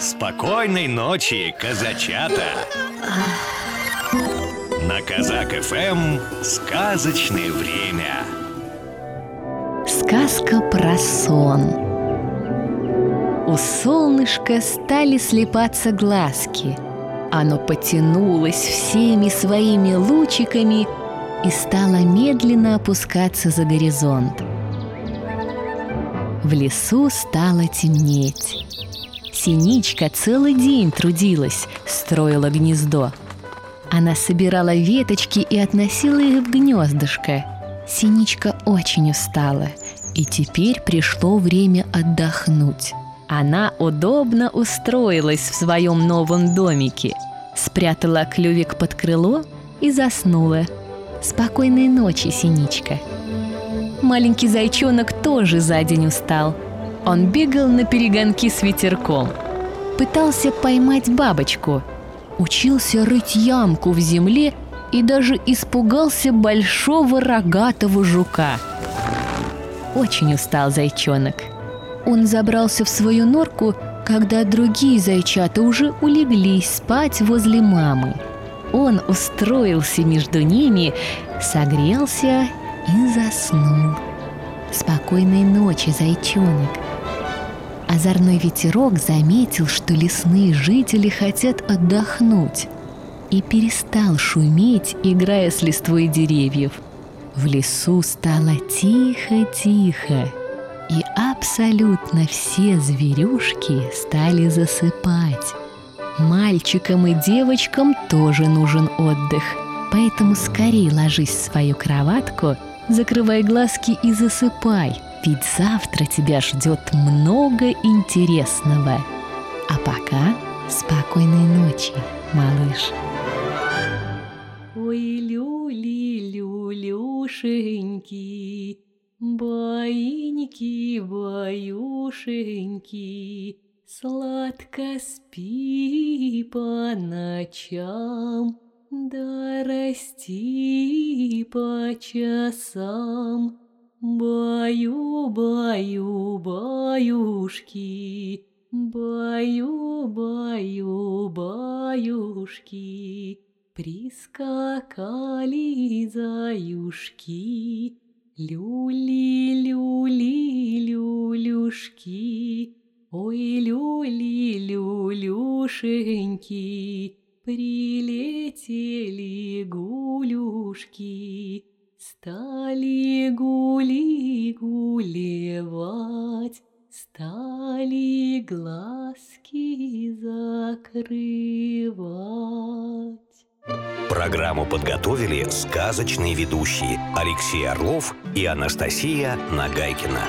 Спокойной ночи, казачата! На Казак ФМ сказочное время. Сказка про сон. У солнышка стали слепаться глазки. Оно потянулось всеми своими лучиками и стало медленно опускаться за горизонт. В лесу стало темнеть. Синичка целый день трудилась, строила гнездо. Она собирала веточки и относила их в гнездышко. Синичка очень устала, и теперь пришло время отдохнуть. Она удобно устроилась в своем новом домике, спрятала клювик под крыло и заснула. Спокойной ночи, Синичка. Маленький зайчонок тоже за день устал – он бегал на перегонки с ветерком. Пытался поймать бабочку. Учился рыть ямку в земле и даже испугался большого рогатого жука. Очень устал зайчонок. Он забрался в свою норку, когда другие зайчата уже улеглись спать возле мамы. Он устроился между ними, согрелся и заснул. Спокойной ночи, зайчонок. Озорной ветерок заметил, что лесные жители хотят отдохнуть и перестал шуметь, играя с листвой деревьев. В лесу стало тихо-тихо, и абсолютно все зверюшки стали засыпать. Мальчикам и девочкам тоже нужен отдых, поэтому скорее ложись в свою кроватку, закрывай глазки и засыпай – ведь завтра тебя ждет много интересного. А пока спокойной ночи, малыш. Ой, люли, люлюшеньки, Баиньки, баюшеньки, Сладко спи по ночам, Да расти по часам. Баю, баю, баюшки, Баю, баю, баюшки, Прискакали заюшки, Люли, люли, люлюшки, Ой, люли, люлюшеньки, Прилетели гулюшки, Стали гули глазки закрывать. Программу подготовили сказочные ведущие Алексей Орлов и Анастасия Нагайкина.